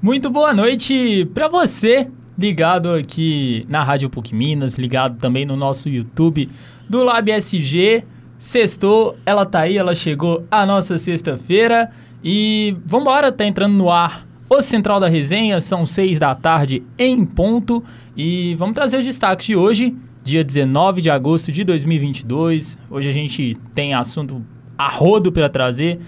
Muito boa noite para você, ligado aqui na Rádio PUC Minas, ligado também no nosso YouTube do Lab SG. Sextou, ela tá aí, ela chegou a nossa sexta-feira e vambora, tá entrando no ar o Central da Resenha, são seis da tarde em ponto e vamos trazer os destaques de hoje, dia 19 de agosto de 2022. Hoje a gente tem assunto a rodo para trazer,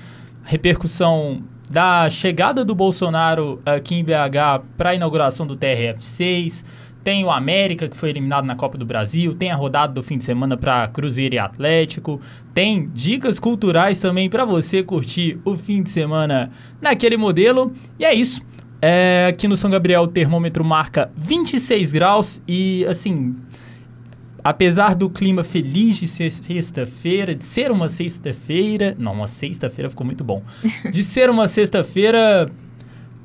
repercussão da chegada do Bolsonaro aqui em BH para a inauguração do TRF6. Tem o América, que foi eliminado na Copa do Brasil. Tem a rodada do fim de semana para Cruzeiro e Atlético. Tem dicas culturais também para você curtir o fim de semana naquele modelo. E é isso. É, aqui no São Gabriel o termômetro marca 26 graus e, assim, apesar do clima feliz de ser sexta-feira, de ser uma sexta-feira, não, uma sexta-feira ficou muito bom. De ser uma sexta-feira,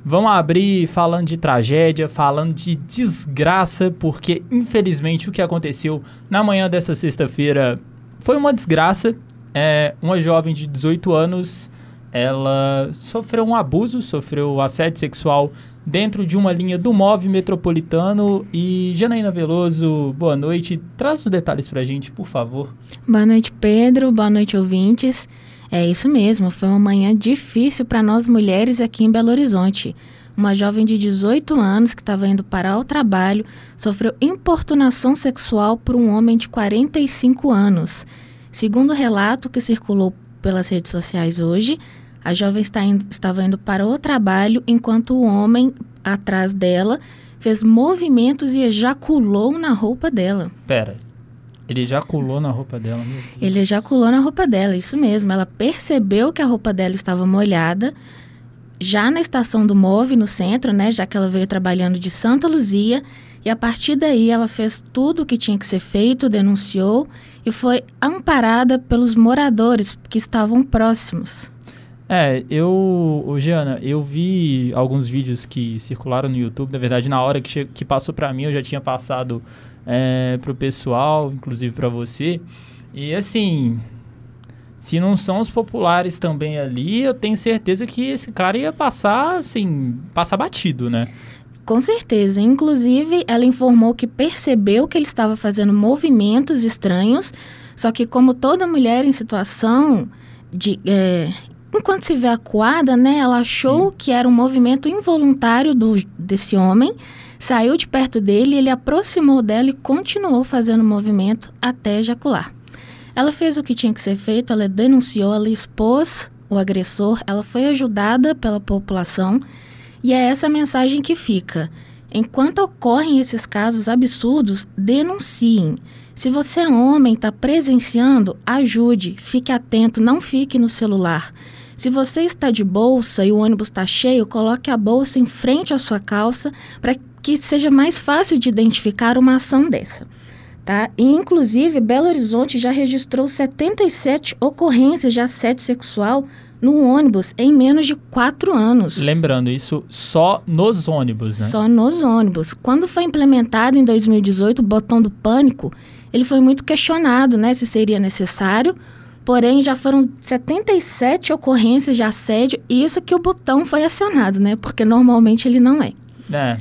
vamos abrir falando de tragédia, falando de desgraça, porque infelizmente o que aconteceu na manhã desta sexta-feira foi uma desgraça. É, uma jovem de 18 anos, ela sofreu um abuso, sofreu assédio sexual dentro de uma linha do MOV metropolitano. E Janaína Veloso, boa noite. Traz os detalhes para a gente, por favor. Boa noite, Pedro. Boa noite, ouvintes. É isso mesmo, foi uma manhã difícil para nós mulheres aqui em Belo Horizonte. Uma jovem de 18 anos que estava indo para o trabalho sofreu importunação sexual por um homem de 45 anos. Segundo o relato que circulou pelas redes sociais hoje, a jovem indo, estava indo para o trabalho enquanto o homem atrás dela fez movimentos e ejaculou na roupa dela. Pera, ele ejaculou na roupa dela? Ele ejaculou na roupa dela, isso mesmo. Ela percebeu que a roupa dela estava molhada já na estação do Move, no centro, né? Já que ela veio trabalhando de Santa Luzia. E a partir daí ela fez tudo o que tinha que ser feito, denunciou e foi amparada pelos moradores que estavam próximos. É, eu, Giana, eu vi alguns vídeos que circularam no YouTube. Na verdade, na hora que, que passou para mim, eu já tinha passado é, pro pessoal, inclusive para você. E assim, se não são os populares também ali, eu tenho certeza que esse cara ia passar, assim, passar batido, né? Com certeza. Inclusive, ela informou que percebeu que ele estava fazendo movimentos estranhos, só que como toda mulher em situação de é, Enquanto se vê acuada, né, ela achou Sim. que era um movimento involuntário do, desse homem, saiu de perto dele, ele aproximou dela e continuou fazendo o movimento até ejacular. Ela fez o que tinha que ser feito, ela denunciou, ela expôs o agressor, ela foi ajudada pela população e é essa mensagem que fica. Enquanto ocorrem esses casos absurdos, denunciem. Se você é homem, está presenciando, ajude, fique atento, não fique no celular. Se você está de bolsa e o ônibus está cheio, coloque a bolsa em frente à sua calça para que seja mais fácil de identificar uma ação dessa. Tá? E, inclusive, Belo Horizonte já registrou 77 ocorrências de assédio sexual no ônibus em menos de quatro anos. Lembrando, isso só nos ônibus, né? Só nos ônibus. Quando foi implementado em 2018 o botão do pânico, ele foi muito questionado né, se seria necessário, Porém, já foram 77 ocorrências de assédio, e isso que o botão foi acionado, né? Porque normalmente ele não é. É.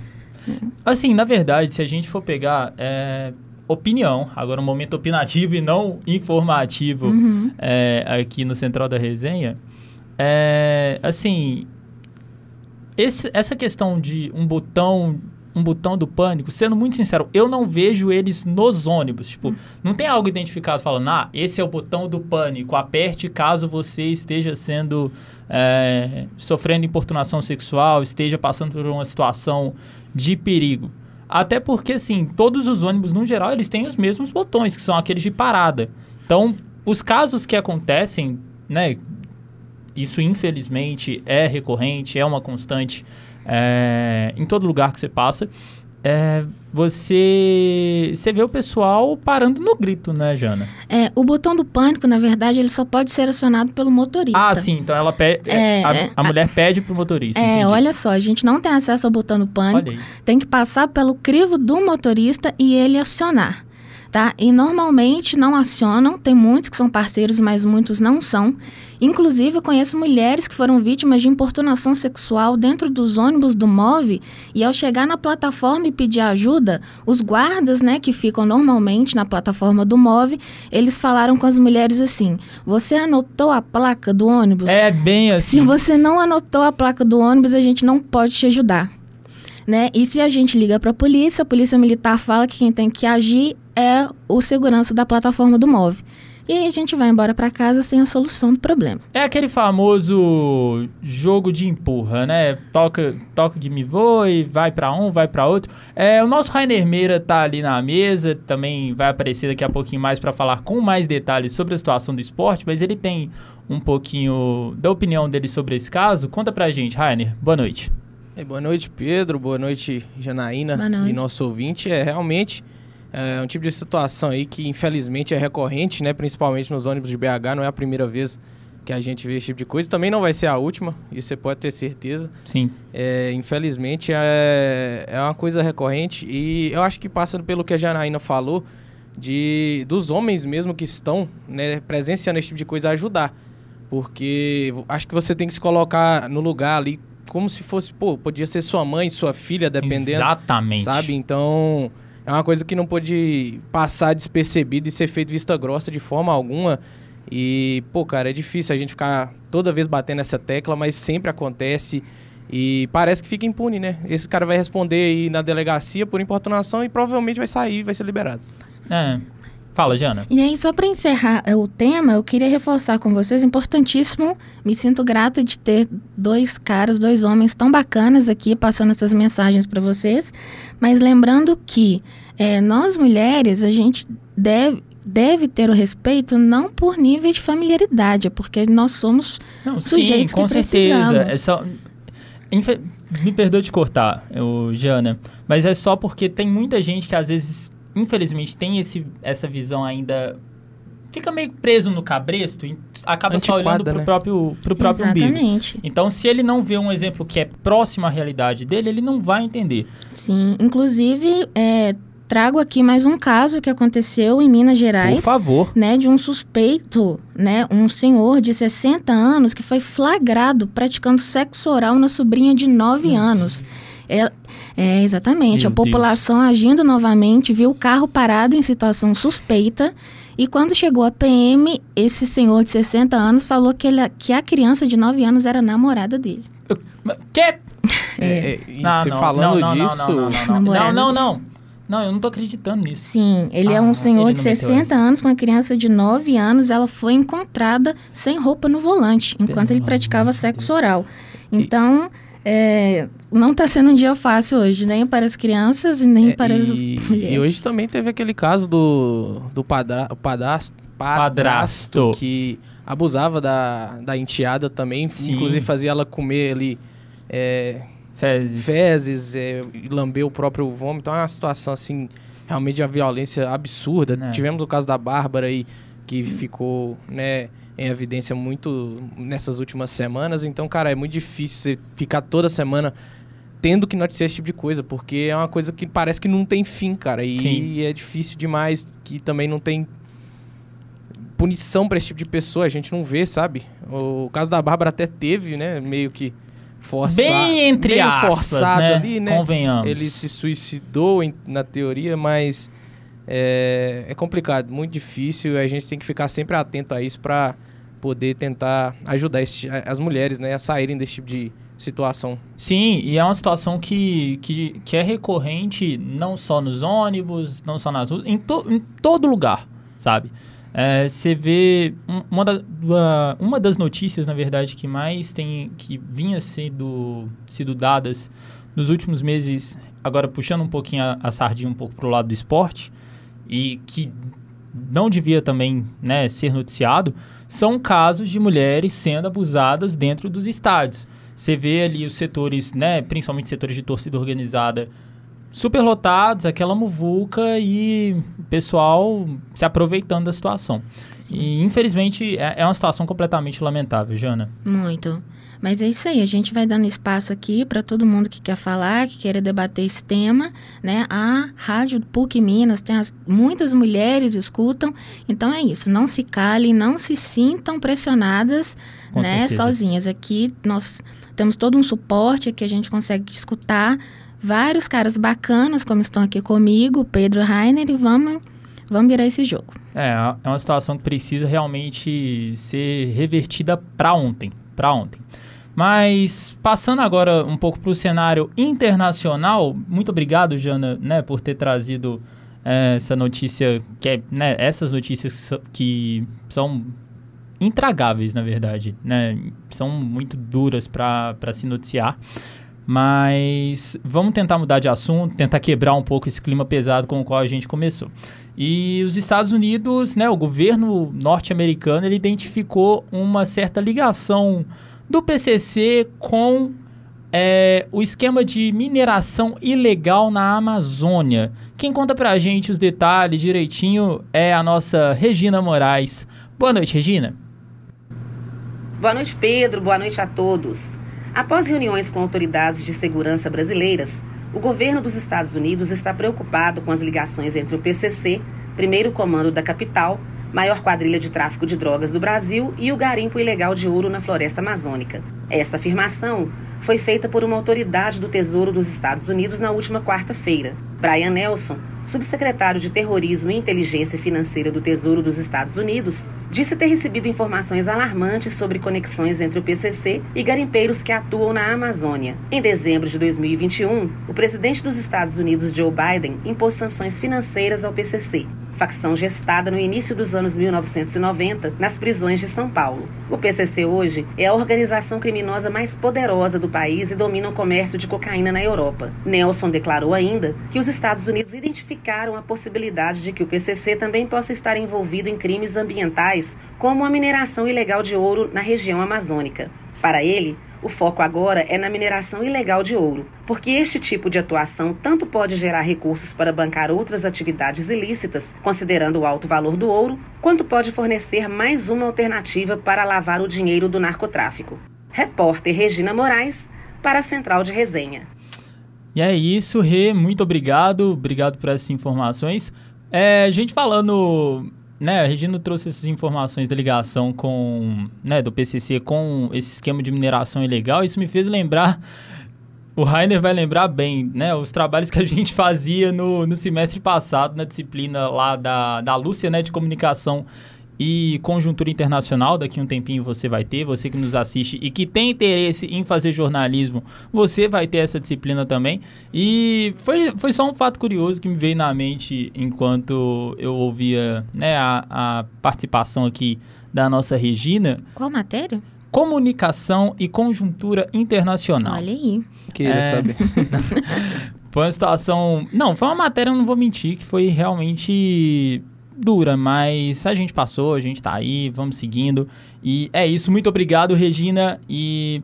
Assim, na verdade, se a gente for pegar é, opinião, agora um momento opinativo e não informativo uhum. é, aqui no Central da Resenha, é, assim, esse, essa questão de um botão um botão do pânico, sendo muito sincero, eu não vejo eles nos ônibus. Tipo, hum. não tem algo identificado falando, ah, esse é o botão do pânico, aperte caso você esteja sendo. É, sofrendo importunação sexual, esteja passando por uma situação de perigo. Até porque, assim, todos os ônibus, no geral, eles têm os mesmos botões, que são aqueles de parada. Então, os casos que acontecem, né, isso infelizmente é recorrente, é uma constante é, em todo lugar que você passa, é, você, você vê o pessoal parando no grito, né, Jana? É, o botão do pânico, na verdade, ele só pode ser acionado pelo motorista. Ah, sim, então ela pede, é, é a, a, a, mulher pede pro motorista. É, entendi. olha só, a gente não tem acesso ao botão do pânico, tem que passar pelo crivo do motorista e ele acionar. Tá? E normalmente não acionam, tem muitos que são parceiros, mas muitos não são. Inclusive, eu conheço mulheres que foram vítimas de importunação sexual dentro dos ônibus do MOVE e ao chegar na plataforma e pedir ajuda, os guardas, né, que ficam normalmente na plataforma do MOVE, eles falaram com as mulheres assim: "Você anotou a placa do ônibus?" É bem assim. Se você não anotou a placa do ônibus, a gente não pode te ajudar. Né? E se a gente liga para a polícia, a polícia militar fala que quem tem que agir é o segurança da plataforma do MOVE. E aí a gente vai embora para casa sem a solução do problema. É aquele famoso jogo de empurra, né? Toca, toca que me voe, vai para um, vai para outro. É, o nosso Rainer Meira tá ali na mesa, também vai aparecer daqui a pouquinho mais para falar com mais detalhes sobre a situação do esporte, mas ele tem um pouquinho da opinião dele sobre esse caso. Conta pra gente, Rainer. Boa noite. Boa noite, Pedro. Boa noite, Janaína boa noite. e nosso ouvinte. É realmente é um tipo de situação aí que infelizmente é recorrente, né? Principalmente nos ônibus de BH, não é a primeira vez que a gente vê esse tipo de coisa. Também não vai ser a última, isso você pode ter certeza. Sim. É, infelizmente é, é uma coisa recorrente e eu acho que passando pelo que a Janaína falou, de dos homens mesmo que estão né, presenciando esse tipo de coisa ajudar. Porque acho que você tem que se colocar no lugar ali como se fosse, pô, podia ser sua mãe, sua filha, dependendo. Exatamente. Sabe? Então, é uma coisa que não pode passar despercebida e ser feito vista grossa de forma alguma. E, pô, cara, é difícil a gente ficar toda vez batendo essa tecla, mas sempre acontece. E parece que fica impune, né? Esse cara vai responder aí na delegacia por importunação e provavelmente vai sair, vai ser liberado. É. Fala, Jana. E aí, só para encerrar é, o tema, eu queria reforçar com vocês, importantíssimo, me sinto grata de ter dois caras, dois homens tão bacanas aqui passando essas mensagens para vocês, mas lembrando que é, nós mulheres, a gente deve, deve ter o respeito não por nível de familiaridade, é porque nós somos não, sujeitos sim, com que certeza. É só... Me perdoe de cortar, eu, Jana, mas é só porque tem muita gente que às vezes infelizmente, tem esse, essa visão ainda. Fica meio preso no cabresto e acaba Antiquada, só olhando pro né? próprio, pro próprio Exatamente. umbigo. Então, se ele não vê um exemplo que é próximo à realidade dele, ele não vai entender. Sim, inclusive, é, trago aqui mais um caso que aconteceu em Minas Gerais. Por favor. Né, de um suspeito, né, um senhor de 60 anos que foi flagrado praticando sexo oral na sobrinha de 9 anos. É, é, exatamente. Meu a população Deus. agindo novamente viu o carro parado em situação suspeita. E quando chegou a PM, esse senhor de 60 anos falou que, ele, que a criança de 9 anos era namorada dele. Que? É. É, não, você não, falando não, não, disso. Não, não, não, não, não, não, não. eu não tô acreditando nisso. Sim, ele ah, é um senhor de 60 anos com uma criança de 9 anos. Ela foi encontrada sem roupa no volante, enquanto Pelo ele praticava sexo Deus. oral. Então, é, não está sendo um dia fácil hoje, nem para as crianças e nem é, para as e, mulheres. E hoje também teve aquele caso do, do padra, padrasto, padrasto, que abusava da, da enteada também, Sim. inclusive fazia ela comer ali é, fezes, fezes é, lamber o próprio vômito. Então é uma situação assim, realmente de uma violência absurda. É. Tivemos o caso da Bárbara aí, que ficou, né em evidência muito nessas últimas semanas. Então, cara, é muito difícil você ficar toda semana tendo que noticiar esse tipo de coisa, porque é uma coisa que parece que não tem fim, cara. E Sim. é difícil demais, que também não tem punição para esse tipo de pessoa, a gente não vê, sabe? O caso da Bárbara até teve, né, meio que forçado, bem entre meio aspas, forçado né? ali, né? Convenhamos. Ele se suicidou na teoria, mas é, é complicado, muito difícil. A gente tem que ficar sempre atento a isso para poder tentar ajudar esse, as mulheres né, a saírem desse tipo de situação. Sim, e é uma situação que, que, que é recorrente não só nos ônibus, não só nas ruas, em, to, em todo lugar, sabe? É, você vê uma, da, uma das notícias, na verdade, que mais tem que vinha sendo sido dadas nos últimos meses, agora puxando um pouquinho a, a sardinha um pouco para o lado do esporte, e que não devia também né, ser noticiado, são casos de mulheres sendo abusadas dentro dos estádios. Você vê ali os setores, né, principalmente setores de torcida organizada, superlotados, aquela muvuca e o pessoal se aproveitando da situação. Sim. E infelizmente é, é uma situação completamente lamentável, Jana. Muito. Mas é isso aí, a gente vai dando espaço aqui para todo mundo que quer falar, que quer debater esse tema, né? A Rádio PUC Minas tem as, muitas mulheres escutam, então é isso, não se calem, não se sintam pressionadas, Com né, certeza. sozinhas. Aqui nós temos todo um suporte que a gente consegue escutar vários caras bacanas como estão aqui comigo, Pedro Rainer, e vamos vamos virar esse jogo. É, é uma situação que precisa realmente ser revertida para ontem, para ontem. Mas passando agora um pouco para o cenário internacional, muito obrigado, Jana, né, por ter trazido é, essa notícia, que é, né, essas notícias que são intragáveis, na verdade, né, são muito duras para se noticiar. Mas vamos tentar mudar de assunto, tentar quebrar um pouco esse clima pesado com o qual a gente começou. E os Estados Unidos, né, o governo norte-americano, ele identificou uma certa ligação do PCC com é, o esquema de mineração ilegal na Amazônia. Quem conta pra gente os detalhes direitinho é a nossa Regina Moraes. Boa noite, Regina. Boa noite, Pedro. Boa noite a todos. Após reuniões com autoridades de segurança brasileiras, o governo dos Estados Unidos está preocupado com as ligações entre o PCC, primeiro comando da capital, maior quadrilha de tráfico de drogas do Brasil, e o garimpo ilegal de ouro na floresta amazônica. Esta afirmação foi feita por uma autoridade do Tesouro dos Estados Unidos na última quarta-feira. Brian Nelson, subsecretário de Terrorismo e Inteligência Financeira do Tesouro dos Estados Unidos, disse ter recebido informações alarmantes sobre conexões entre o PCC e garimpeiros que atuam na Amazônia. Em dezembro de 2021, o presidente dos Estados Unidos, Joe Biden, impôs sanções financeiras ao PCC, facção gestada no início dos anos 1990 nas prisões de São Paulo. O PCC hoje é a organização criminosa mais poderosa do país e domina o comércio de cocaína na Europa. Nelson declarou ainda que os Estados Unidos identificaram a possibilidade de que o PCC também possa estar envolvido em crimes ambientais, como a mineração ilegal de ouro na região amazônica. Para ele, o foco agora é na mineração ilegal de ouro, porque este tipo de atuação tanto pode gerar recursos para bancar outras atividades ilícitas, considerando o alto valor do ouro, quanto pode fornecer mais uma alternativa para lavar o dinheiro do narcotráfico. Repórter Regina Moraes, para a Central de Resenha. E é isso, Rê, muito obrigado, obrigado por essas informações. É, gente falando né, a Regina trouxe essas informações da ligação com, né, do PCC com esse esquema de mineração ilegal. Isso me fez lembrar, o Rainer vai lembrar bem, né, os trabalhos que a gente fazia no, no semestre passado na disciplina lá da, da Lúcia, né, de comunicação e conjuntura internacional, daqui um tempinho você vai ter, você que nos assiste e que tem interesse em fazer jornalismo, você vai ter essa disciplina também. E foi, foi só um fato curioso que me veio na mente enquanto eu ouvia né, a, a participação aqui da nossa Regina. Qual matéria? Comunicação e conjuntura internacional. Olha aí. Queira é... saber. foi uma situação. Não, foi uma matéria, eu não vou mentir, que foi realmente dura, mas a gente passou, a gente tá aí, vamos seguindo. E é isso, muito obrigado, Regina. E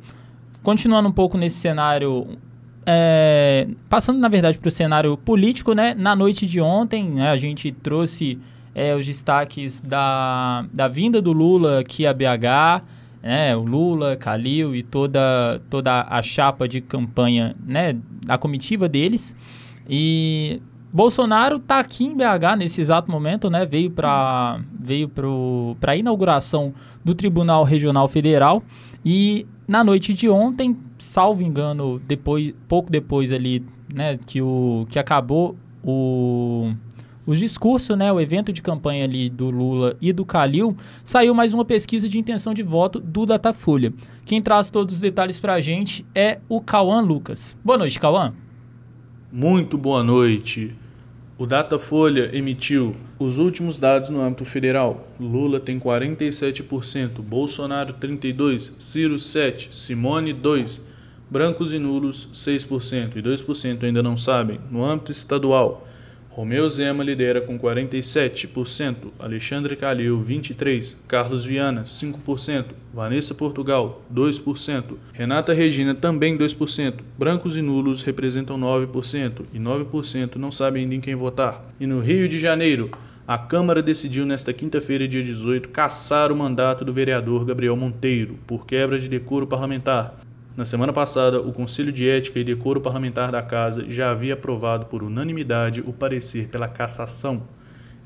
continuando um pouco nesse cenário. É, passando, na verdade, para o cenário político, né? Na noite de ontem, né, a gente trouxe é, os destaques da, da vinda do Lula aqui a BH, né? O Lula, Calil e toda, toda a chapa de campanha, né? Da comitiva deles. E Bolsonaro está aqui em BH nesse exato momento, né? Veio para veio para a inauguração do Tribunal Regional Federal e na noite de ontem, salvo engano, depois pouco depois ali, né, que o que acabou o os discursos, né, o evento de campanha ali do Lula e do Calil, saiu mais uma pesquisa de intenção de voto do Datafolha. Quem traz todos os detalhes para a gente é o Cauã Lucas. Boa noite, Cauã. Muito boa noite. O Datafolha emitiu os últimos dados no âmbito federal. Lula tem 47%, Bolsonaro 32%, Ciro 7%, Simone 2%, brancos e nulos 6% e 2% ainda não sabem. No âmbito estadual, Romeu Zema lidera com 47%, Alexandre Calil 23%, Carlos Viana 5%, Vanessa Portugal 2%, Renata Regina também 2%, brancos e nulos representam 9% e 9% não sabem ainda em quem votar. E no Rio de Janeiro, a Câmara decidiu nesta quinta-feira, dia 18, cassar o mandato do vereador Gabriel Monteiro por quebra de decoro parlamentar. Na semana passada, o Conselho de Ética e Decoro Parlamentar da Casa já havia aprovado por unanimidade o parecer pela cassação.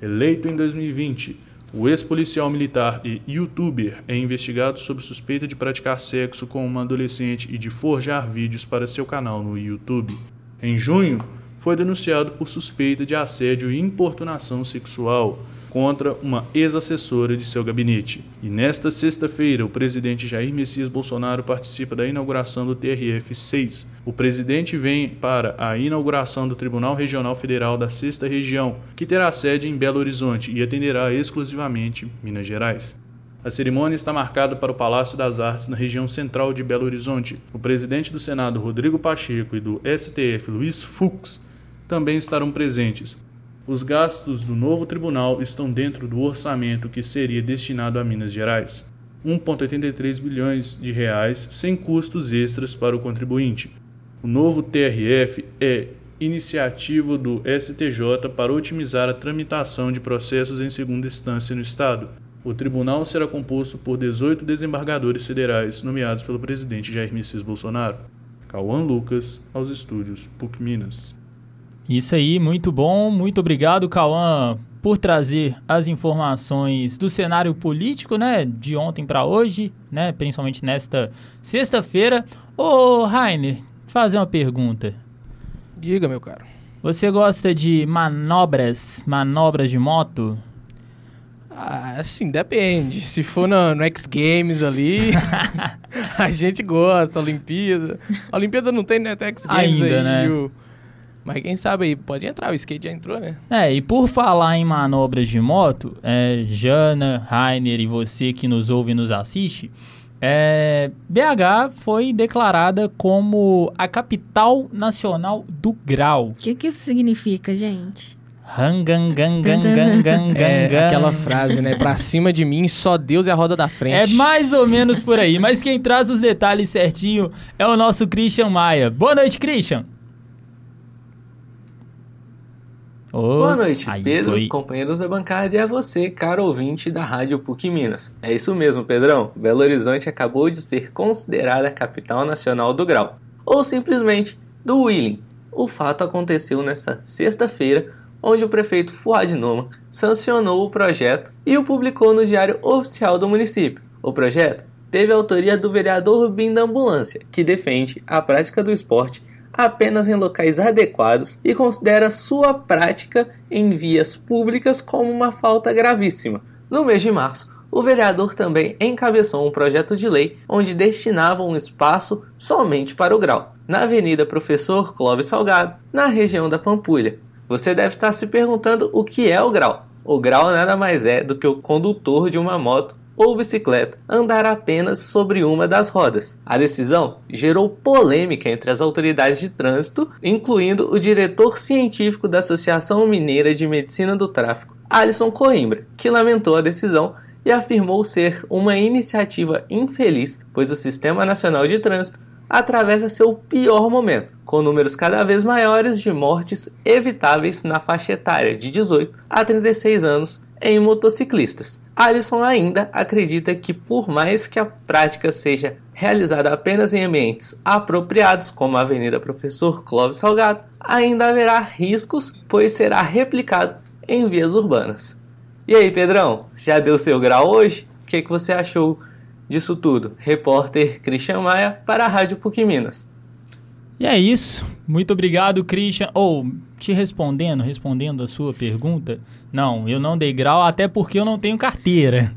Eleito em 2020, o ex-policial militar e youtuber é investigado sob suspeita de praticar sexo com uma adolescente e de forjar vídeos para seu canal no YouTube. Em junho, foi denunciado por suspeita de assédio e importunação sexual contra uma ex-assessora de seu gabinete. E nesta sexta-feira, o presidente Jair Messias Bolsonaro participa da inauguração do TRF-6. O presidente vem para a inauguração do Tribunal Regional Federal da Sexta Região, que terá sede em Belo Horizonte e atenderá exclusivamente Minas Gerais. A cerimônia está marcada para o Palácio das Artes, na região central de Belo Horizonte. O presidente do Senado, Rodrigo Pacheco, e do STF, Luiz Fux, também estarão presentes. Os gastos do novo tribunal estão dentro do orçamento que seria destinado a Minas Gerais. 1,83 bilhões de reais sem custos extras para o contribuinte. O novo TRF é iniciativa do STJ para otimizar a tramitação de processos em segunda instância no Estado. O tribunal será composto por 18 desembargadores federais nomeados pelo presidente Jair Messias Bolsonaro. Cauã Lucas, aos estúdios PUC Minas. Isso aí, muito bom. Muito obrigado, Cauã, por trazer as informações do cenário político, né, de ontem para hoje, né, principalmente nesta sexta-feira. Ô, Rainer, fazer uma pergunta. Diga, meu caro. Você gosta de manobras, manobras de moto? Ah, assim, depende. Se for no, no X Games ali, a gente gosta, Olimpíada. A Olimpíada não tem, né? X Games Ainda, aí, né? o- Mas quem sabe aí, pode entrar, o skate já entrou, né? É, e por falar em manobras de moto, é, Jana, Rainer e você que nos ouve e nos assiste, é, BH foi declarada como a capital nacional do grau. O que, que isso significa, gente? É aquela frase, né? Pra cima de mim, só Deus e a roda da É frente. mais ou menos por aí, mas quem traz os detalhes certinho é o nosso Christian Maia. Boa noite, Christian. Ô, Boa noite, Pedro, foi. companheiros da bancada e a você, caro ouvinte da Rádio PUC Minas. É isso mesmo, Pedrão. Belo Horizonte acabou de ser considerada a capital nacional do grau, ou simplesmente do Wheeling. O fato aconteceu nesta sexta-feira, onde o prefeito Fuad Noma sancionou o projeto e o publicou no Diário Oficial do município. O projeto teve a autoria do vereador Rubim da Ambulância, que defende a prática do esporte apenas em locais adequados e considera sua prática em vias públicas como uma falta gravíssima. No mês de março, o vereador também encabeçou um projeto de lei onde destinava um espaço somente para o grau, na Avenida Professor Clóvis Salgado, na região da Pampulha. Você deve estar se perguntando o que é o grau. O grau nada mais é do que o condutor de uma moto ou bicicleta andar apenas sobre uma das rodas. A decisão gerou polêmica entre as autoridades de trânsito, incluindo o diretor científico da Associação Mineira de Medicina do Tráfico, Alisson Coimbra, que lamentou a decisão e afirmou ser uma iniciativa infeliz, pois o Sistema Nacional de Trânsito atravessa seu pior momento, com números cada vez maiores de mortes evitáveis na faixa etária de 18 a 36 anos em motociclistas. Alisson ainda acredita que, por mais que a prática seja realizada apenas em ambientes apropriados, como a Avenida Professor Clóvis Salgado, ainda haverá riscos, pois será replicado em vias urbanas. E aí, Pedrão, já deu seu grau hoje? O que, que você achou disso tudo? Repórter Christian Maia para a Rádio PUC Minas. E é isso. Muito obrigado, Christian. Ou, te respondendo, respondendo a sua pergunta, não, eu não dei grau, até porque eu não tenho carteira.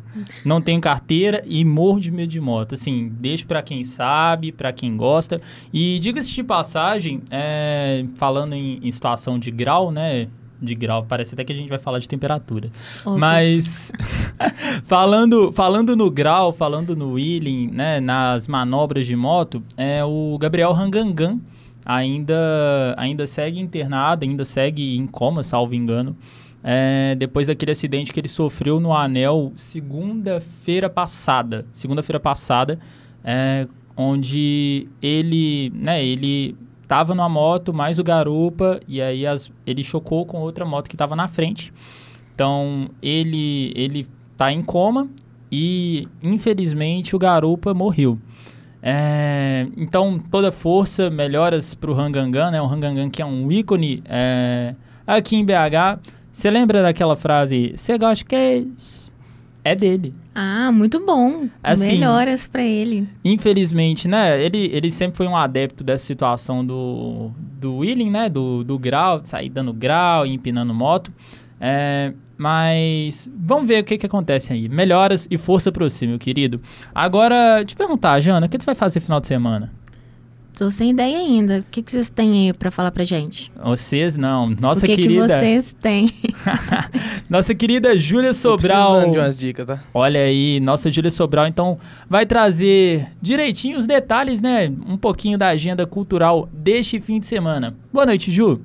Não tenho carteira e morro de medo de moto. Assim, deixo pra quem sabe, pra quem gosta. E diga-se de passagem, é, falando em, em situação de grau, né? De grau, parece até que a gente vai falar de temperatura. Mas falando, falando no grau, falando no wheeling, né, nas manobras de moto, é o Gabriel Rangangan ainda ainda segue internado, ainda segue em coma, salvo engano. é, depois daquele acidente que ele sofreu no anel segunda-feira passada, segunda-feira passada, é, onde ele, né, ele tava numa moto mais o garupa e aí as- ele chocou com outra moto que estava na frente. Então, ele ele tá em coma e, infelizmente, o Garupa morreu. É, então, toda força, melhoras para o Rangangan, né? O Rangangan que é um ícone é, aqui em BH. Você lembra daquela frase, você gosta de queijo? É dele. Ah, muito bom. Assim, Melhoras para ele. Infelizmente, né? Ele, ele sempre foi um adepto dessa situação do, do wheeling, né? Do, do grau, de sair dando grau e empinando moto. É, mas vamos ver o que, que acontece aí. Melhoras e força para você, meu querido. Agora, te perguntar, Jana, o que você vai fazer no final de semana? Tô sem ideia ainda. O que, que vocês têm aí pra falar pra gente? Vocês não. Nossa o que querida. que vocês têm? nossa querida Júlia Sobral. precisando de umas dicas, tá? Olha aí, nossa Júlia Sobral, então, vai trazer direitinho os detalhes, né? Um pouquinho da agenda cultural deste fim de semana. Boa noite, Ju.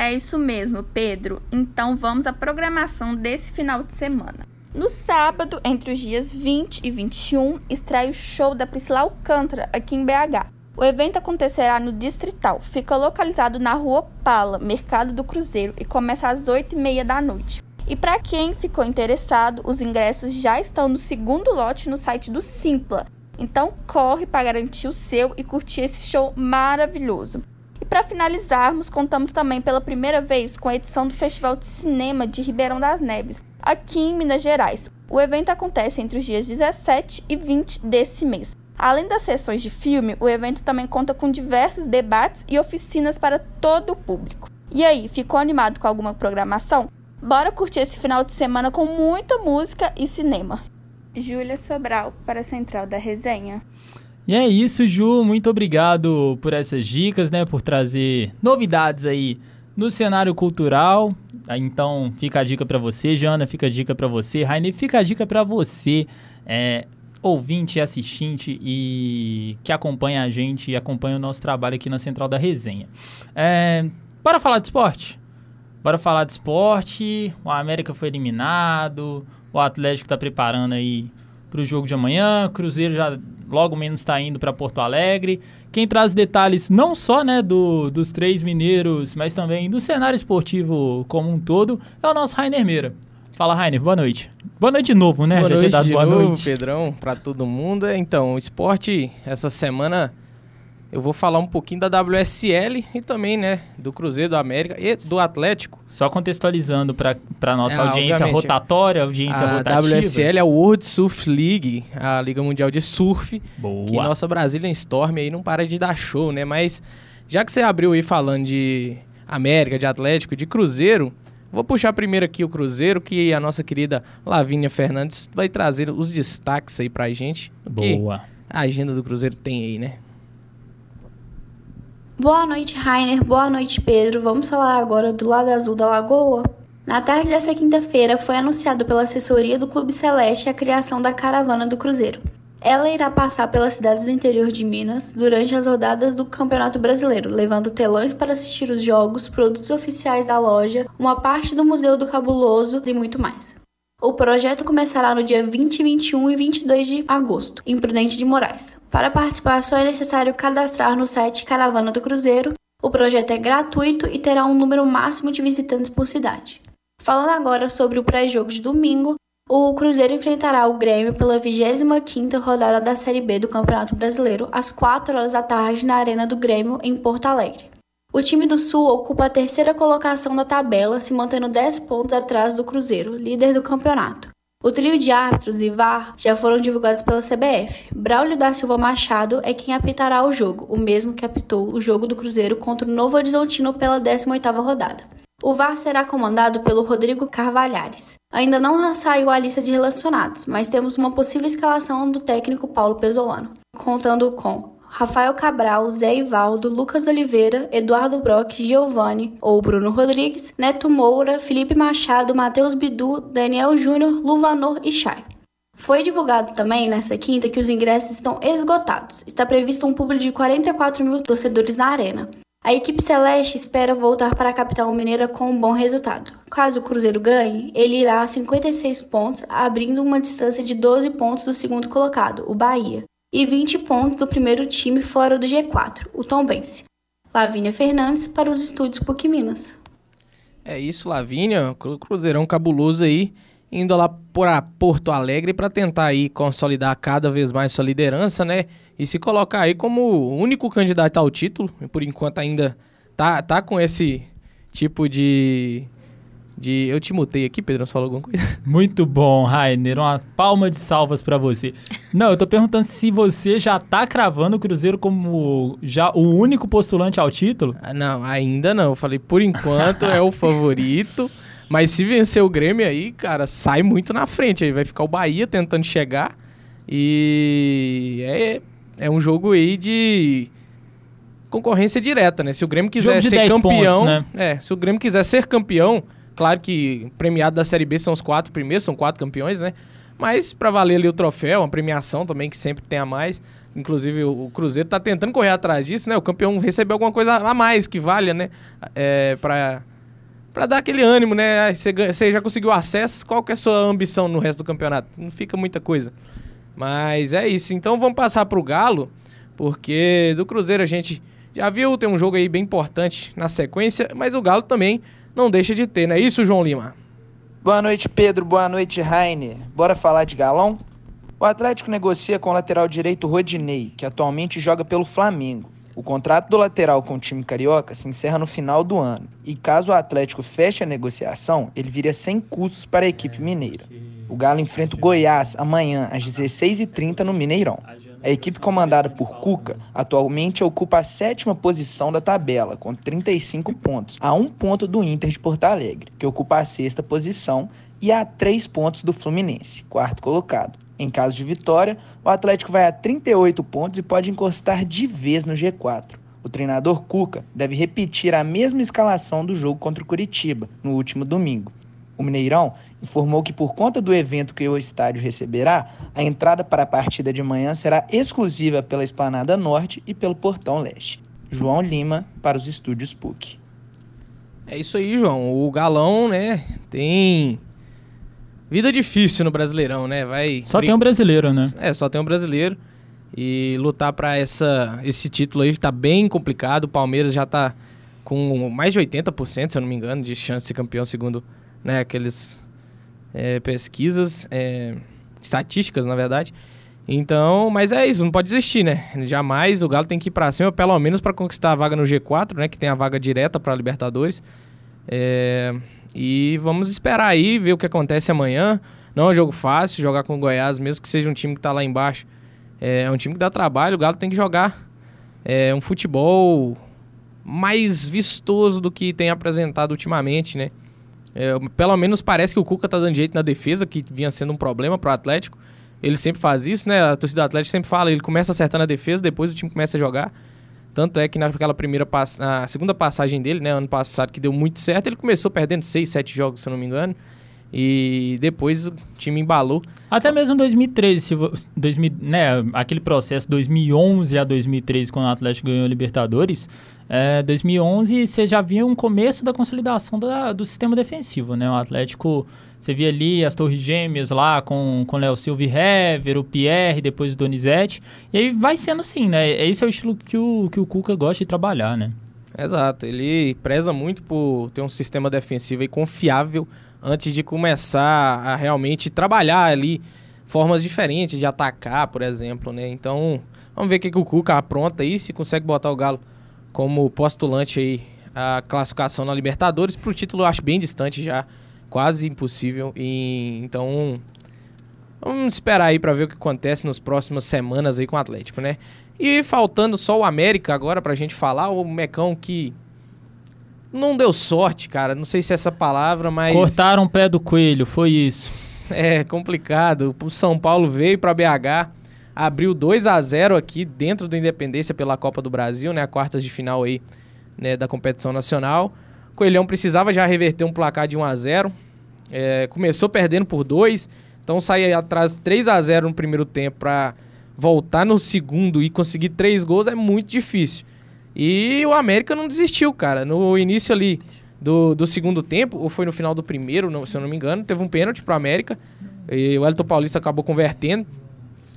É isso mesmo, Pedro. Então vamos à programação desse final de semana. No sábado, entre os dias 20 e 21, estreia o show da Priscila Alcântara aqui em BH. O evento acontecerá no Distrital, fica localizado na Rua Pala, Mercado do Cruzeiro, e começa às 8h30 da noite. E para quem ficou interessado, os ingressos já estão no segundo lote no site do Simpla. Então corre para garantir o seu e curtir esse show maravilhoso. Para finalizarmos, contamos também pela primeira vez com a edição do Festival de Cinema de Ribeirão das Neves, aqui em Minas Gerais. O evento acontece entre os dias 17 e 20 desse mês. Além das sessões de filme, o evento também conta com diversos debates e oficinas para todo o público. E aí, ficou animado com alguma programação? Bora curtir esse final de semana com muita música e cinema. Júlia Sobral, para a Central da Resenha. E é isso, Ju. Muito obrigado por essas dicas, né? Por trazer novidades aí no cenário cultural. Então, fica a dica para você, Jana, fica a dica para você, Rainer, fica a dica para você, é, ouvinte, assistente e que acompanha a gente e acompanha o nosso trabalho aqui na Central da Resenha. É, bora falar de esporte? Bora falar de esporte. O América foi eliminado, o Atlético está preparando aí para o jogo de amanhã, o Cruzeiro já logo menos está indo para Porto Alegre. Quem traz detalhes não só né, do, dos três mineiros, mas também do cenário esportivo como um todo, é o nosso Rainer Meira. Fala, Rainer, boa noite. Boa noite de novo, né? Boa Já noite, dado boa novo, noite. Pedrão, para todo mundo. Então, o esporte essa semana eu vou falar um pouquinho da WSL e também, né, do Cruzeiro, do América e do Atlético. Só contextualizando para a nossa é, audiência rotatória, audiência a rotativa. A WSL é a World Surf League, a Liga Mundial de Surf. Boa. Que nossa Brasília Storm aí não para de dar show, né? Mas já que você abriu aí falando de América, de Atlético, de Cruzeiro, vou puxar primeiro aqui o Cruzeiro, que a nossa querida Lavínia Fernandes vai trazer os destaques aí pra gente. Boa. a agenda do Cruzeiro tem aí, né? Boa noite, Rainer. Boa noite, Pedro. Vamos falar agora do lado azul da Lagoa. Na tarde dessa quinta-feira, foi anunciado pela assessoria do Clube Celeste a criação da Caravana do Cruzeiro. Ela irá passar pelas cidades do interior de Minas durante as rodadas do Campeonato Brasileiro, levando telões para assistir os jogos, produtos oficiais da loja, uma parte do Museu do Cabuloso e muito mais. O projeto começará no dia 20, 21 e 22 de agosto, em Prudente de Moraes. Para participar, só é necessário cadastrar no site Caravana do Cruzeiro. O projeto é gratuito e terá um número máximo de visitantes por cidade. Falando agora sobre o pré-jogo de domingo, o Cruzeiro enfrentará o Grêmio pela 25ª rodada da Série B do Campeonato Brasileiro às 4 horas da tarde na Arena do Grêmio, em Porto Alegre. O time do Sul ocupa a terceira colocação da tabela, se mantendo 10 pontos atrás do Cruzeiro, líder do campeonato. O trio de árbitros e VAR já foram divulgados pela CBF. Braulio da Silva Machado é quem apitará o jogo, o mesmo que apitou o jogo do Cruzeiro contra o Novo Horizontino pela 18ª rodada. O VAR será comandado pelo Rodrigo Carvalhares. Ainda não saiu a lista de relacionados, mas temos uma possível escalação do técnico Paulo Pesolano, contando com Rafael Cabral, Zé Ivaldo, Lucas Oliveira, Eduardo Brock, Giovanni ou Bruno Rodrigues, Neto Moura, Felipe Machado, Matheus Bidu, Daniel Júnior, Luvanor e Chay. Foi divulgado também nesta quinta que os ingressos estão esgotados. Está previsto um público de 44 mil torcedores na arena. A equipe celeste espera voltar para a capital mineira com um bom resultado. Caso o Cruzeiro ganhe, ele irá a 56 pontos, abrindo uma distância de 12 pontos do segundo colocado, o Bahia e 20 pontos do primeiro time fora do G4, o Tombense. Lavínia Fernandes para os estúdios PUC Minas. É isso, Lavínia, Cruzeirão cabuloso aí, indo lá para Porto Alegre para tentar aí consolidar cada vez mais sua liderança, né? E se colocar aí como o único candidato ao título, por enquanto ainda tá, tá com esse tipo de de. Eu te mutei aqui, Pedro, você falou alguma coisa? Muito bom, Rainer. Uma palma de salvas para você. Não, eu tô perguntando se você já tá cravando o Cruzeiro como já o único postulante ao título? Ah, não, ainda não. Eu falei, por enquanto é o favorito. Mas se vencer o Grêmio aí, cara, sai muito na frente. Aí vai ficar o Bahia tentando chegar. E é, é um jogo aí de concorrência direta, né? Se o Grêmio quiser ser campeão, pontos, né? é, se o Grêmio quiser ser campeão, Claro que premiado da Série B são os quatro primeiros, são quatro campeões, né? Mas para valer ali o troféu, uma premiação também que sempre tem a mais. Inclusive o, Cruzeiro tá tentando correr atrás disso, né? O campeão recebeu alguma coisa a mais que valha, né? É, para para dar aquele ânimo, né? Você já conseguiu acesso, qual que é a sua ambição no resto do campeonato? Não fica muita coisa. Mas é isso. Então vamos passar pro Galo, porque do Cruzeiro a gente já viu, tem um jogo aí bem importante na sequência, mas o Galo também não deixa de ter, não é isso, João Lima? Boa noite, Pedro. Boa noite, Rainer. Bora falar de galão? O Atlético negocia com o lateral direito Rodinei, que atualmente joga pelo Flamengo. O contrato do lateral com o time carioca se encerra no final do ano, e caso o Atlético feche a negociação, ele viria sem custos para a equipe mineira. O Galo enfrenta o Goiás amanhã às 16h30 no Mineirão. A equipe comandada por Cuca atualmente ocupa a sétima posição da tabela, com 35 pontos, a um ponto do Inter de Porto Alegre, que ocupa a sexta posição, e a três pontos do Fluminense, quarto colocado. Em caso de vitória, o Atlético vai a 38 pontos e pode encostar de vez no G4. O treinador Cuca deve repetir a mesma escalação do jogo contra o Curitiba no último domingo. O Mineirão informou que, por conta do evento que o estádio receberá, a entrada para a partida de manhã será exclusiva pela Esplanada Norte e pelo Portão Leste. João Lima, para os estúdios PUC. É isso aí, João. O Galão, né, tem vida difícil no Brasileirão, né? Vai Só tem um brasileiro, né? É, só tem um brasileiro. E lutar para essa esse título aí tá bem complicado. O Palmeiras já tá com mais de 80%, se eu não me engano, de chance de ser campeão segundo, né, aqueles é, pesquisas, é, estatísticas, na verdade. Então, mas é isso, não pode desistir, né? Jamais o Galo tem que ir para cima, pelo menos para conquistar a vaga no G4, né? Que tem a vaga direta para Libertadores. É, e vamos esperar aí, ver o que acontece amanhã. Não é um jogo fácil, jogar com o Goiás, mesmo que seja um time que está lá embaixo. É, é um time que dá trabalho, o Galo tem que jogar é, um futebol mais vistoso do que tem apresentado ultimamente, né? É, pelo menos parece que o Cuca tá dando jeito na defesa, que vinha sendo um problema pro Atlético. Ele sempre faz isso, né? A torcida do Atlético sempre fala, ele começa acertando a defesa, depois o time começa a jogar. Tanto é que naquela primeira pass... na segunda passagem dele, né, ano passado, que deu muito certo, ele começou perdendo 6, 7 jogos, se eu não me engano. E depois o time embalou. Até mesmo em 2013, se, 2000, né, aquele processo 2011 a 2013, quando o Atlético ganhou a Libertadores, é, 2011 você já via um começo da consolidação da, do sistema defensivo, né? O Atlético, você via ali as torres gêmeas lá com o Léo Silva e Hever, o Pierre, depois o Donizete. E aí vai sendo assim, né? Esse é o estilo que o, que o Cuca gosta de trabalhar, né? Exato, ele preza muito por ter um sistema defensivo aí confiável antes de começar a realmente trabalhar ali formas diferentes de atacar, por exemplo, né? Então, vamos ver o que, que o Cuca apronta aí, se consegue botar o Galo como postulante aí a classificação na Libertadores. Para o título eu acho bem distante já, quase impossível. E, então vamos esperar aí para ver o que acontece nas próximas semanas aí com o Atlético, né? E faltando só o América agora para a gente falar, o Mecão que não deu sorte, cara. Não sei se é essa palavra, mas. Cortaram o pé do coelho, foi isso. É complicado. O São Paulo veio para BH abriu 2 a 0 aqui dentro do Independência pela Copa do Brasil, né? A quartas de final aí, né, da competição nacional. O Coelhão precisava já reverter um placar de 1 a 0. É, começou perdendo por 2, então sair atrás 3 a 0 no primeiro tempo para voltar no segundo e conseguir três gols é muito difícil. E o América não desistiu, cara. No início ali do, do segundo tempo, ou foi no final do primeiro, se eu não me engano, teve um pênalti pro América. E o Elton Paulista acabou convertendo.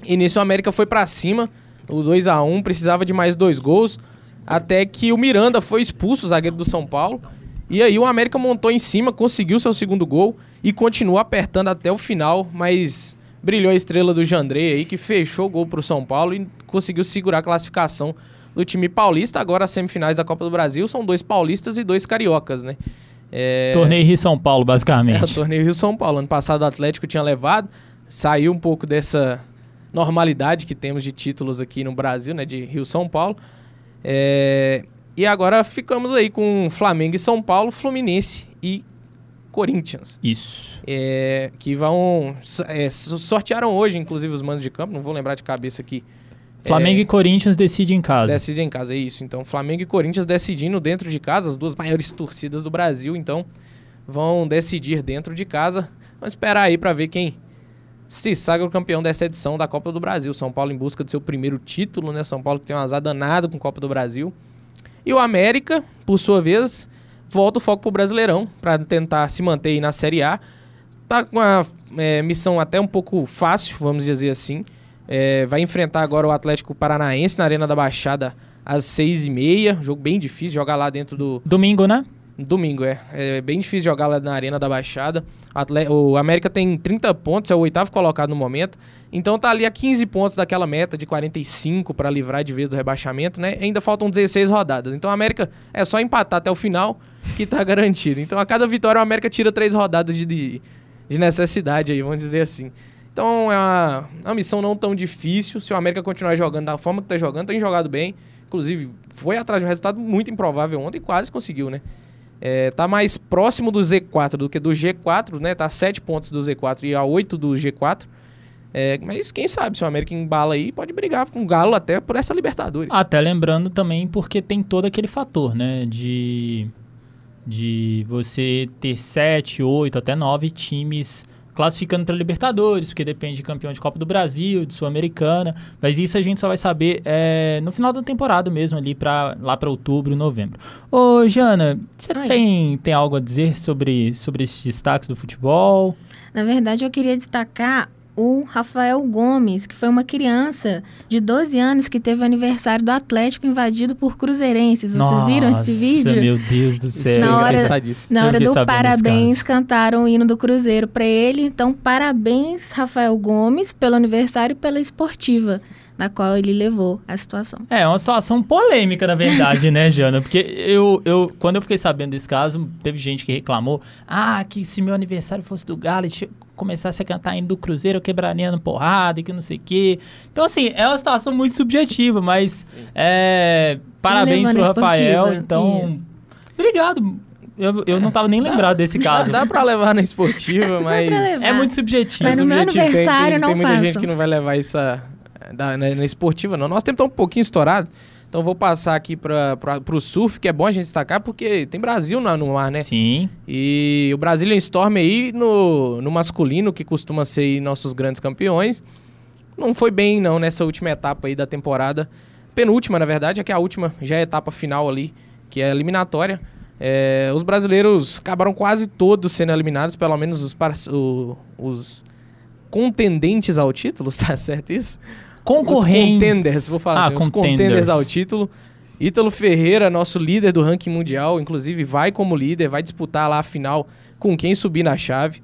E nisso o América foi para cima, o 2 a 1 precisava de mais dois gols, até que o Miranda foi expulso, o zagueiro do São Paulo. E aí o América montou em cima, conseguiu seu segundo gol e continuou apertando até o final, mas brilhou a estrela do Jandrei aí, que fechou o gol pro São Paulo e conseguiu segurar a classificação do time paulista. Agora as semifinais da Copa do Brasil são dois paulistas e dois cariocas, né? É... Torneio Rio-São Paulo, basicamente. É, torneio Rio-São Paulo. Ano passado o Atlético tinha levado, saiu um pouco dessa normalidade que temos de títulos aqui no Brasil, né? De Rio-São Paulo. É... E agora ficamos aí com Flamengo e São Paulo, Fluminense e Corinthians. Isso. É, que vão. É, sortearam hoje, inclusive, os mandos de campo, não vou lembrar de cabeça aqui. Flamengo é, e Corinthians decidem em casa. Decidem em casa, é isso. Então, Flamengo e Corinthians decidindo dentro de casa, as duas maiores torcidas do Brasil, então vão decidir dentro de casa. Vamos esperar aí para ver quem se sagra o campeão dessa edição da Copa do Brasil. São Paulo em busca do seu primeiro título, né? São Paulo que tem um azar danado com a Copa do Brasil. E o América, por sua vez, volta o foco pro Brasileirão para tentar se manter aí na Série A. Tá com uma é, missão até um pouco fácil, vamos dizer assim. É, vai enfrentar agora o Atlético Paranaense na Arena da Baixada às seis e meia. Jogo bem difícil, jogar lá dentro do... Domingo, né? Domingo, é. É bem difícil jogar lá na Arena da Baixada. O América tem 30 pontos, é o oitavo colocado no momento. Então tá ali a 15 pontos daquela meta de 45 para livrar de vez do rebaixamento, né? Ainda faltam 16 rodadas. Então o América é só empatar até o final que tá garantido. Então a cada vitória o América tira três rodadas de, de, de necessidade aí, vamos dizer assim. Então é uma, uma, missão não tão difícil. Se o América continuar jogando da forma que tá jogando, tem jogado bem. Inclusive, foi atrás de um resultado muito improvável ontem quase conseguiu, né? É, tá mais próximo do Z4 do que do G4, né? Tá a 7 pontos do Z4 e a 8 do G4. É, mas quem sabe, se o América embala aí, pode brigar com o Galo até por essa Libertadores. Até lembrando também porque tem todo aquele fator, né? De, de você ter 7, 8, até 9 times classificando para Libertadores, porque depende de campeão de Copa do Brasil, de Sul-Americana, mas isso a gente só vai saber é, no final da temporada mesmo, ali para lá para outubro, novembro. Ô, Jana, você tem, tem algo a dizer sobre, sobre esses destaques do futebol? Na verdade, eu queria destacar o Rafael Gomes, que foi uma criança de 12 anos que teve o aniversário do Atlético invadido por cruzeirenses. Vocês Nossa, viram esse vídeo? meu Deus do céu. Na hora, na hora do parabéns, cantaram o hino do Cruzeiro para ele. Então, parabéns, Rafael Gomes, pelo aniversário e pela esportiva na qual ele levou a situação. É, uma situação polêmica, na verdade, né, Jana? Porque eu, eu, quando eu fiquei sabendo desse caso, teve gente que reclamou, ah, que se meu aniversário fosse do Galo começasse a cantar indo do Cruzeiro, eu quebraria no porrada e que não sei o quê. Então, assim, é uma situação muito subjetiva, mas é, parabéns pro Rafael. Então, Isso. obrigado. Eu, eu não tava nem lembrado desse caso. Dá, dá pra levar na esportiva, mas. É muito subjetivo. Mas no meu aniversário tem, tem, não Tem muita faço. gente que não vai levar isso a, da, na, na, esportiva, não. Nosso tempo tá um pouquinho estourado. Então vou passar aqui para o surf, que é bom a gente destacar, porque tem Brasil no, no mar, né? Sim. E o Brazilian Storm aí no, no masculino, que costuma ser nossos grandes campeões, não foi bem não nessa última etapa aí da temporada. Penúltima, na verdade, é que a última já é a etapa final ali, que é eliminatória. É, os brasileiros acabaram quase todos sendo eliminados, pelo menos os, o, os contendentes ao título, tá certo isso? Concorrentes. Os contenders, vou falar ah, assim, contenders. os contenders ao título. Ítalo Ferreira, nosso líder do ranking mundial, inclusive vai como líder, vai disputar lá a final com quem subir na chave.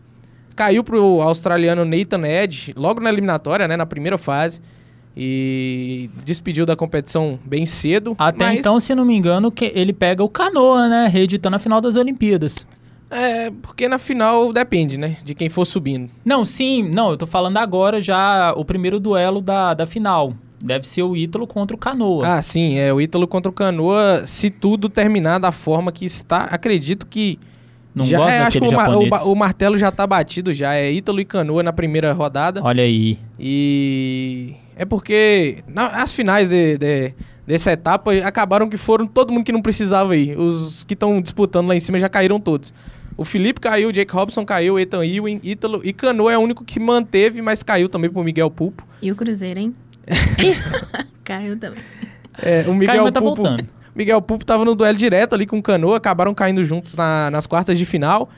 Caiu pro australiano Nathan Edge, logo na eliminatória, né, na primeira fase. E despediu da competição bem cedo. Até mas... então, se não me engano, que ele pega o canoa, né? Reeditando a final das Olimpíadas. É, porque na final depende, né? De quem for subindo. Não, sim, não, eu tô falando agora já o primeiro duelo da, da final. Deve ser o Ítalo contra o Canoa. Ah, sim, é o Ítalo contra o Canoa, se tudo terminar da forma que está. Acredito que. Não já, gosto é, acho que o, o, o, martelo já tá batido já. É Ítalo e Canoa na primeira rodada. Olha aí. E. É porque na, as finais de, de, dessa etapa acabaram que foram todo mundo que não precisava ir. Os que estão disputando lá em cima já caíram todos. O Felipe caiu, o Jake Robson caiu, o Ethan Ewing, Ítalo e Cano é o único que manteve, mas caiu também pro Miguel Pulpo. E o Cruzeiro, hein? caiu também. É, o Miguel caiu, tá Pulpo, voltando. Miguel Pulpo tava no duelo direto ali com o Cano, acabaram caindo juntos na, nas quartas de final.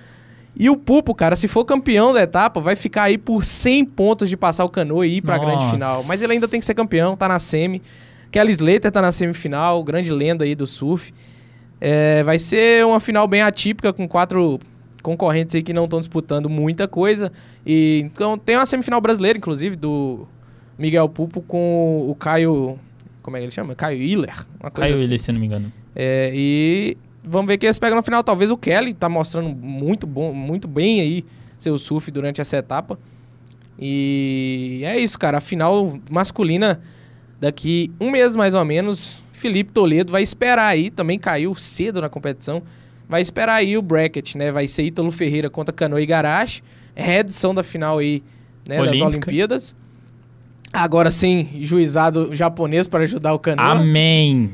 E o Pulpo, cara, se for campeão da etapa, vai ficar aí por 100 pontos de passar o Cano e ir pra Nossa. grande final. Mas ele ainda tem que ser campeão, tá na semi. Kelly Slater tá na semifinal, grande lenda aí do surf. É, vai ser uma final bem atípica, com quatro concorrentes aí que não estão disputando muita coisa. E então tem uma semifinal brasileira, inclusive, do Miguel Pupo com o Caio. Como é que ele chama? Caio Hiller. Caio assim. Hiller, se não me engano. É, e vamos ver quem eles pegam na final. Talvez o Kelly tá mostrando muito bom, muito bem aí seu surf durante essa etapa. E é isso, cara. A final masculina daqui um mês mais ou menos. Felipe Toledo vai esperar aí, também caiu cedo na competição. Vai esperar aí o bracket, né? Vai ser Ítalo Ferreira contra Canoa e Garache. Reedição da final aí, né, das Olimpíadas. Agora sim, juizado japonês para ajudar o Canoa. Amém.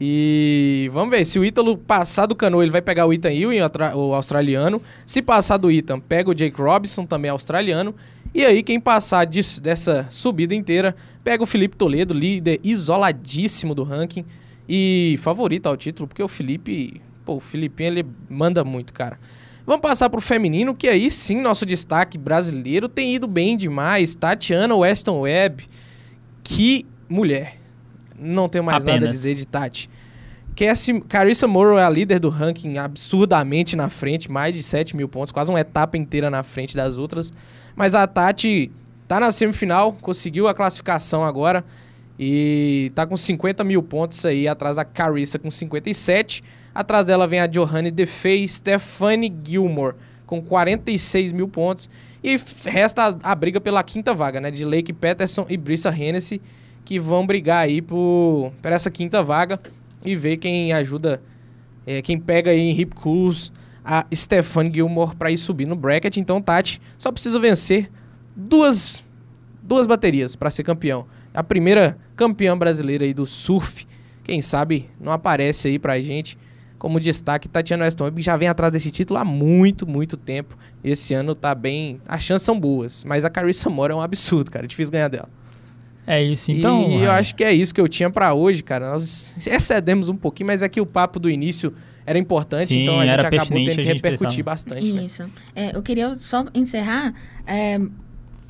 E vamos ver, se o Ítalo passar do Canoa, ele vai pegar o Ethan Ewing, o australiano. Se passar do Ethan, pega o Jake Robinson, também australiano. E aí, quem passar disso, dessa subida inteira, pega o Felipe Toledo, líder isoladíssimo do ranking e favorito ao título, porque o Felipe, pô, o Filipinho ele manda muito, cara. Vamos passar pro feminino, que aí sim nosso destaque brasileiro tem ido bem demais. Tatiana Weston Webb, que mulher. Não tenho mais Apenas. nada a dizer de Tati. Cassie, Carissa Morrow é a líder do ranking absurdamente na frente, mais de 7 mil pontos, quase uma etapa inteira na frente das outras. Mas a Tati tá na semifinal, conseguiu a classificação agora e tá com 50 mil pontos aí, atrás da Carissa com 57. Atrás dela vem a Johanne Defey, Stephanie Gilmore com 46 mil pontos. E resta a, a, briga pela quinta vaga, né? De Lake Peterson e Brissa Hennessy, que vão brigar aí por, por essa quinta vaga e ver quem ajuda, é, quem pega aí em Hip Cruise a Stephanie Gilmore para ir subir no bracket. Então, Tati só precisa vencer duas, duas baterias para ser campeão. A primeira campeã brasileira aí do surf, quem sabe não aparece aí pra gente como destaque. Tatiana Weston já vem atrás desse título há muito, muito tempo. Esse ano tá bem. As chances são boas, mas a Carissa Moore é um absurdo, cara. É difícil ganhar dela. É isso, então. E eu acho que é isso que eu tinha para hoje, cara. Nós excedemos um pouquinho, mas é o papo do início era importante, Sim, então a gente acabou tendo que repercutir bastante. Né? Isso. Né? É, eu queria só encerrar. É,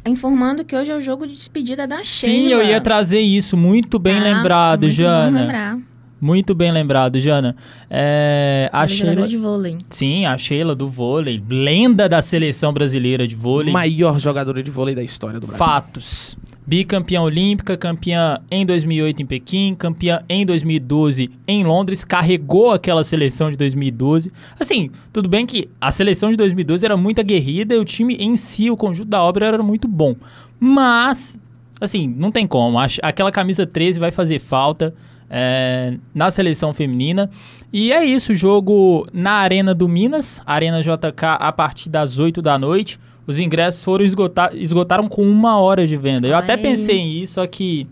informando que hoje é o jogo de despedida da Sim, Sheila. Sim, eu ia trazer isso. Muito bem ah, lembrado, muito Jana. Bom lembrar. Muito bem lembrado, Jana. É, a, a Sheila de vôlei. Sim, a Sheila do vôlei, lenda da seleção brasileira de vôlei. Maior jogadora de vôlei da história do Brasil. Fatos. Bicampeã olímpica, campeã em 2008 em Pequim, campeã em 2012 em Londres, carregou aquela seleção de 2012. Assim, tudo bem que a seleção de 2012 era muito aguerrida e o time em si, o conjunto da obra era muito bom. Mas, assim, não tem como. Aquela camisa 13 vai fazer falta é, na seleção feminina. E é isso, jogo na Arena do Minas, Arena JK, a partir das 8 da noite. Os ingressos foram esgotar, esgotaram com uma hora de venda. Eu Ai. até pensei em isso, só que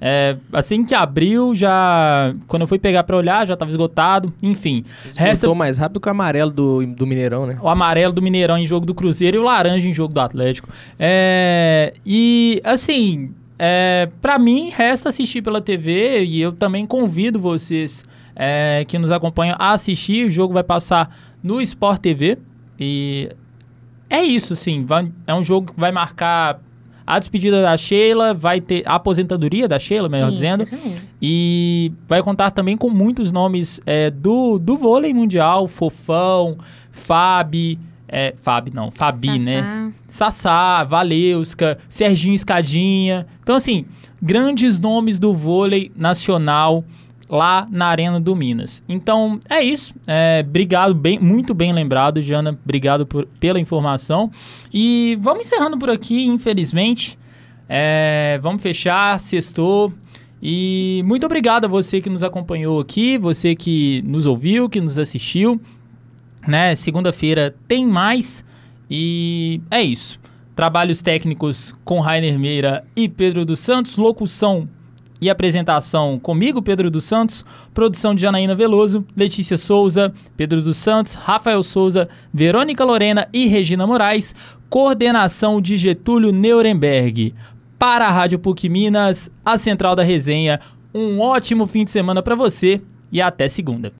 é, assim que abriu, já. Quando eu fui pegar pra olhar, já tava esgotado. Enfim. Esgotou resta... mais rápido que o amarelo do, do Mineirão, né? O amarelo do Mineirão em jogo do Cruzeiro e o laranja em jogo do Atlético. É, e, assim, é, para mim, resta assistir pela TV e eu também convido vocês é, que nos acompanham a assistir. O jogo vai passar no Sport TV e é isso, sim. Vai, é um jogo que vai marcar a despedida da Sheila, vai ter a aposentadoria da Sheila, melhor isso, dizendo. Isso. E vai contar também com muitos nomes é, do, do vôlei mundial, Fofão, Fabi, é, não, Fabi, Sassá. né? Sassá, Valeuska, Serginho Escadinha. Então, assim, grandes nomes do vôlei nacional lá na Arena do Minas. Então, é isso. É, obrigado, bem, muito bem lembrado, Jana. Obrigado por, pela informação. E vamos encerrando por aqui, infelizmente. É, vamos fechar, sextou. E muito obrigado a você que nos acompanhou aqui, você que nos ouviu, que nos assistiu né? Segunda-feira tem mais e é isso. Trabalhos técnicos com Rainer Meira e Pedro dos Santos, locução e apresentação comigo, Pedro dos Santos, produção de Janaína Veloso, Letícia Souza, Pedro dos Santos, Rafael Souza, Verônica Lorena e Regina Moraes, coordenação de Getúlio Nuremberg. Para a Rádio PUC Minas, a central da resenha, um ótimo fim de semana para você e até segunda.